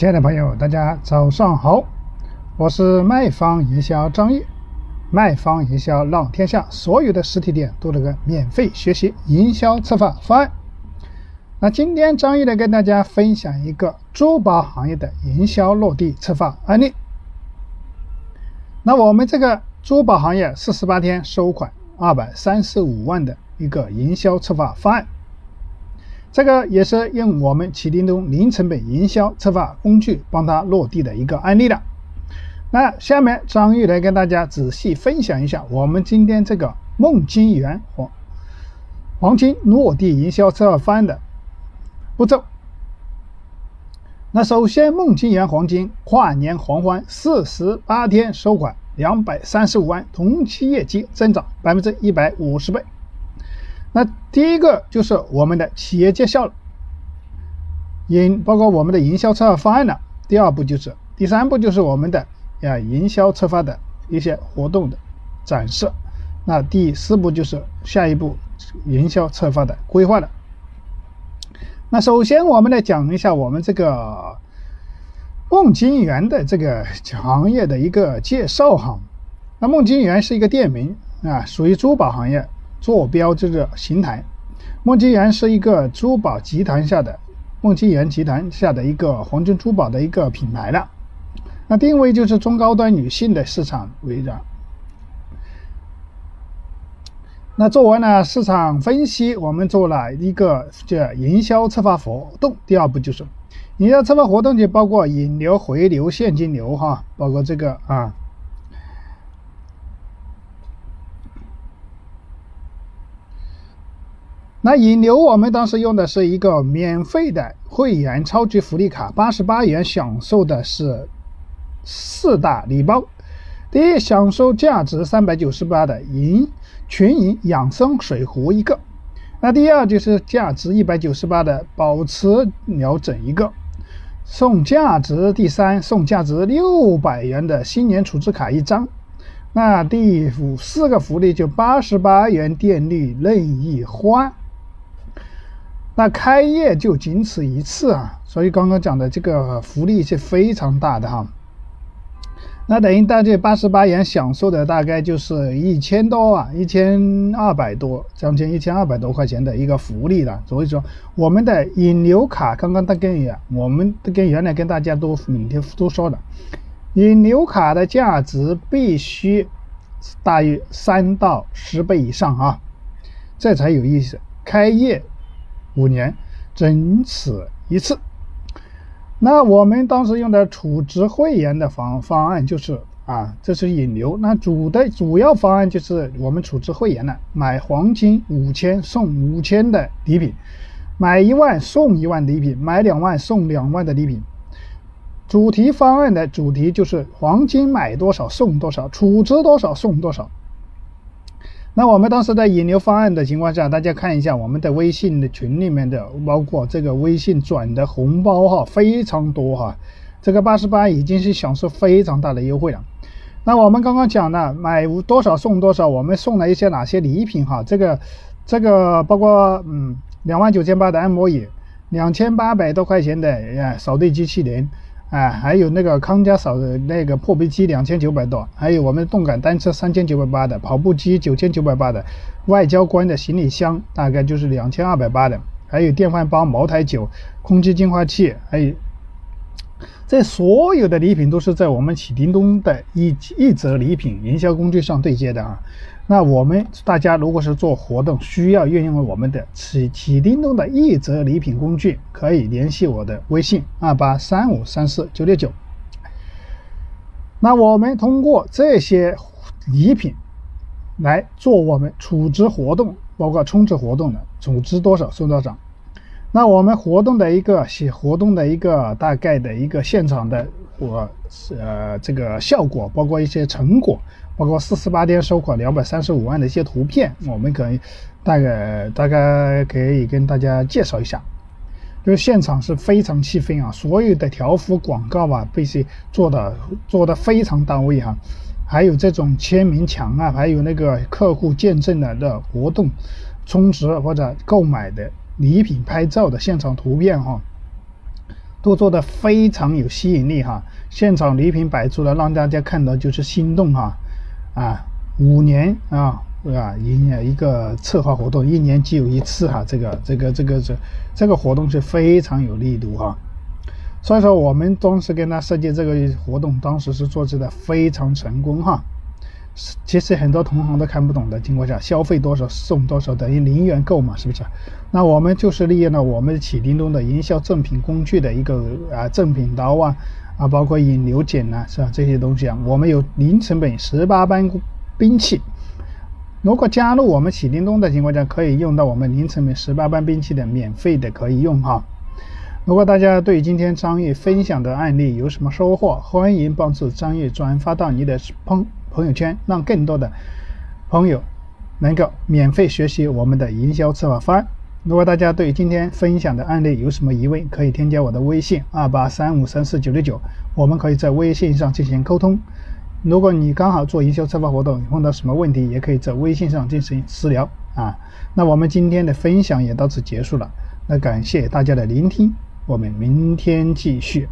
亲爱的朋友，大家早上好，我是卖方营销张毅。卖方营销让天下所有的实体店都能够免费学习营销策划方案。那今天张毅来跟大家分享一个珠宝行业的营销落地策划案例。那我们这个珠宝行业四十八天收款二百三十五万的一个营销策划方案。这个也是用我们启叮咚零成本营销策划工具帮他落地的一个案例了。那下面张玉来跟大家仔细分享一下我们今天这个梦金园黄黄金落地营销策划方案的步骤。那首先，梦金园黄金跨年狂欢四十八天收款两百三十五万，同期业绩增长百分之一百五十倍。那第一个就是我们的企业介绍了，营包括我们的营销策划方案了。第二步就是第三步就是我们的呀营销策划的一些活动的展示。那第四步就是下一步营销策划的规划了。那首先我们来讲一下我们这个梦金源的这个行业的一个介绍哈。那梦金源是一个店名啊，属于珠宝行业。坐标这个邢台，梦金园是一个珠宝集团下的梦金园集团下的一个黄金珠宝的一个品牌了。那定位就是中高端女性的市场为主。那做完了市场分析，我们做了一个叫营销策划活动。第二步就是营销策划活动，就包括引流、回流、现金流哈，包括这个啊。那引流，我们当时用的是一个免费的会员超级福利卡，八十八元享受的是四大礼包。第一，享受价值三百九十八的银群银养生水壶一个；那第二就是价值一百九十八的保持疗枕一个，送价值第三送价值六百元的新年储值卡一张。那第五四个福利就八十八元电力任意换。那开业就仅此一次啊，所以刚刚讲的这个福利是非常大的哈。那等于大概八十八元享受的大概就是一千多啊，一千二百多，将近一千二百多块钱的一个福利了。所以说，我们的引流卡刚刚都跟也，我们跟原来跟大家都每天都说的，引流卡的价值必须大于三到十倍以上啊，这才有意思。开业。五年，仅此一次。那我们当时用的储值会员的方方案就是啊，这是引流。那主的主要方案就是我们储值会员呢，买黄金五千送五千的礼品，买一万送一万礼品，买两万送两万的礼品。主题方案的主题就是黄金买多少送多少，储值多少送多少。那我们当时在引流方案的情况下，大家看一下我们的微信的群里面的，包括这个微信转的红包哈，非常多哈。这个八十八已经是享受非常大的优惠了。那我们刚刚讲了买多少送多少，我们送了一些哪些礼品哈？这个这个包括嗯两万九千八的按摩椅，两千八百多块钱的扫地机器人。哎，还有那个康佳嫂的那个破壁机两千九百多，还有我们动感单车三千九百八的，跑步机九千九百八的，外交官的行李箱大概就是两千二百八的，还有电饭煲、茅台酒、空气净化器，还有这所有的礼品都是在我们启叮咚的一一则礼品营销工具上对接的啊。那我们大家如果是做活动需要运用我们的启启叮咚的一则礼品工具，可以联系我的微信二八三五三四九六九。那我们通过这些礼品来做我们储值活动，包括充值活动的，储值多少送多少。那我们活动的一个写活动的一个大概的一个现场的我呃这个效果，包括一些成果。包括四十八天收款两百三十五万的一些图片，我们可以大概大概可以跟大家介绍一下。就是现场是非常气氛啊，所有的条幅广告啊，必须做的做的非常到位哈。还有这种签名墙啊，还有那个客户见证的的活动充值或者购买的礼品拍照的现场图片哈，都做的非常有吸引力哈。现场礼品摆出来，让大家看到就是心动哈。啊，五年啊，啊，一年一个策划活动，一年只有一次哈。这个这个这个这这个活动是非常有力度哈。所以说，我们当时跟他设计这个活动，当时是做的非常成功哈。其实很多同行都看不懂的情况下，消费多少送多少等于零元购嘛，是不是？那我们就是利用了我们启叮咚的营销赠品工具的一个啊赠品刀啊啊，包括引流剪呐，是吧？这些东西啊，我们有零成本十八般兵器。如果加入我们启叮咚的情况下，可以用到我们零成本十八般兵器的免费的可以用哈。如果大家对今天张玉分享的案例有什么收获，欢迎帮助张玉转发到你的朋朋友圈，让更多的朋友能够免费学习我们的营销策划方案。如果大家对今天分享的案例有什么疑问，可以添加我的微信二八三五三四九六九，我们可以在微信上进行沟通。如果你刚好做营销策划活动碰到什么问题，也可以在微信上进行私聊啊。那我们今天的分享也到此结束了，那感谢大家的聆听。我们明天继续。